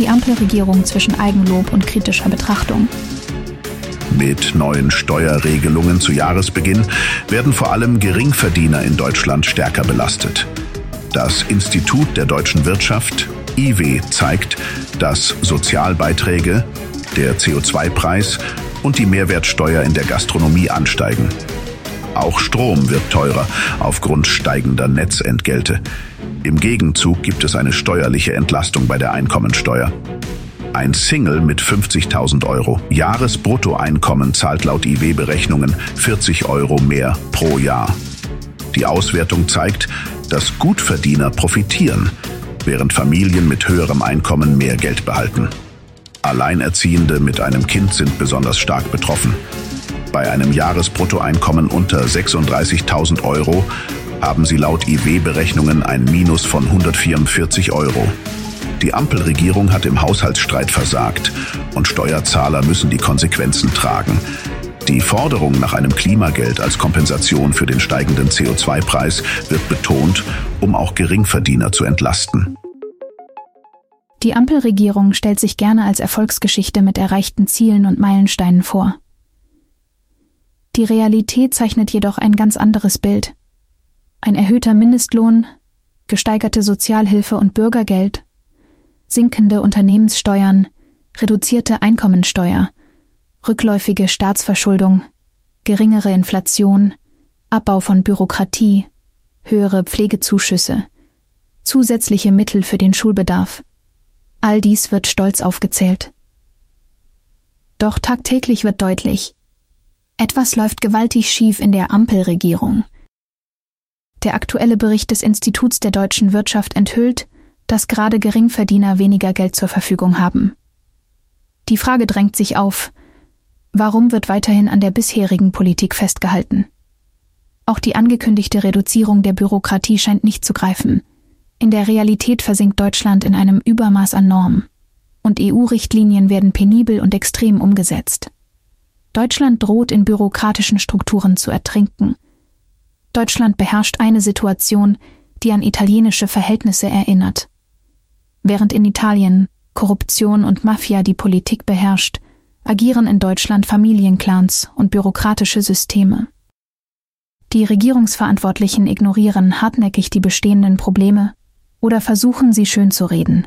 die Ampelregierung zwischen Eigenlob und kritischer Betrachtung. Mit neuen Steuerregelungen zu Jahresbeginn werden vor allem Geringverdiener in Deutschland stärker belastet. Das Institut der deutschen Wirtschaft, IW, zeigt, dass Sozialbeiträge, der CO2-Preis und die Mehrwertsteuer in der Gastronomie ansteigen. Auch Strom wird teurer aufgrund steigender Netzentgelte. Im Gegenzug gibt es eine steuerliche Entlastung bei der Einkommensteuer. Ein Single mit 50.000 Euro Jahresbruttoeinkommen zahlt laut IW-Berechnungen 40 Euro mehr pro Jahr. Die Auswertung zeigt, dass Gutverdiener profitieren, während Familien mit höherem Einkommen mehr Geld behalten. Alleinerziehende mit einem Kind sind besonders stark betroffen. Bei einem Jahresbruttoeinkommen unter 36.000 Euro haben sie laut IW-Berechnungen ein Minus von 144 Euro. Die Ampelregierung hat im Haushaltsstreit versagt und Steuerzahler müssen die Konsequenzen tragen. Die Forderung nach einem Klimageld als Kompensation für den steigenden CO2-Preis wird betont, um auch Geringverdiener zu entlasten. Die Ampelregierung stellt sich gerne als Erfolgsgeschichte mit erreichten Zielen und Meilensteinen vor. Die Realität zeichnet jedoch ein ganz anderes Bild. Ein erhöhter Mindestlohn, gesteigerte Sozialhilfe und Bürgergeld sinkende Unternehmenssteuern, reduzierte Einkommensteuer, rückläufige Staatsverschuldung, geringere Inflation, Abbau von Bürokratie, höhere Pflegezuschüsse, zusätzliche Mittel für den Schulbedarf. All dies wird stolz aufgezählt. Doch tagtäglich wird deutlich, etwas läuft gewaltig schief in der Ampelregierung. Der aktuelle Bericht des Instituts der deutschen Wirtschaft enthüllt, dass gerade Geringverdiener weniger Geld zur Verfügung haben. Die Frage drängt sich auf, warum wird weiterhin an der bisherigen Politik festgehalten? Auch die angekündigte Reduzierung der Bürokratie scheint nicht zu greifen. In der Realität versinkt Deutschland in einem Übermaß an Normen. Und EU-Richtlinien werden penibel und extrem umgesetzt. Deutschland droht in bürokratischen Strukturen zu ertrinken. Deutschland beherrscht eine Situation, die an italienische Verhältnisse erinnert. Während in Italien Korruption und Mafia die Politik beherrscht, agieren in Deutschland Familienclans und bürokratische Systeme. Die Regierungsverantwortlichen ignorieren hartnäckig die bestehenden Probleme oder versuchen sie schön zu reden,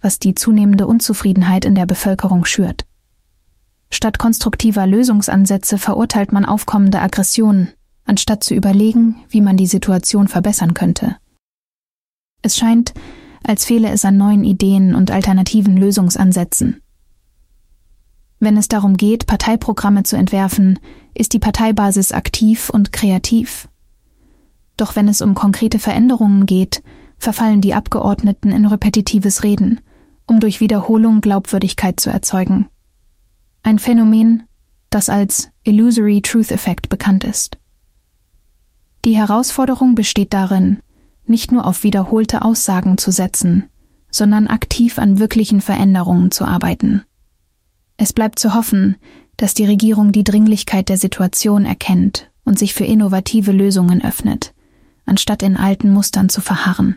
was die zunehmende Unzufriedenheit in der Bevölkerung schürt. Statt konstruktiver Lösungsansätze verurteilt man aufkommende Aggressionen, anstatt zu überlegen, wie man die Situation verbessern könnte. Es scheint, als fehle es an neuen Ideen und alternativen Lösungsansätzen. Wenn es darum geht, Parteiprogramme zu entwerfen, ist die Parteibasis aktiv und kreativ. Doch wenn es um konkrete Veränderungen geht, verfallen die Abgeordneten in repetitives Reden, um durch Wiederholung Glaubwürdigkeit zu erzeugen. Ein Phänomen, das als Illusory Truth Effect bekannt ist. Die Herausforderung besteht darin, nicht nur auf wiederholte Aussagen zu setzen, sondern aktiv an wirklichen Veränderungen zu arbeiten. Es bleibt zu hoffen, dass die Regierung die Dringlichkeit der Situation erkennt und sich für innovative Lösungen öffnet, anstatt in alten Mustern zu verharren.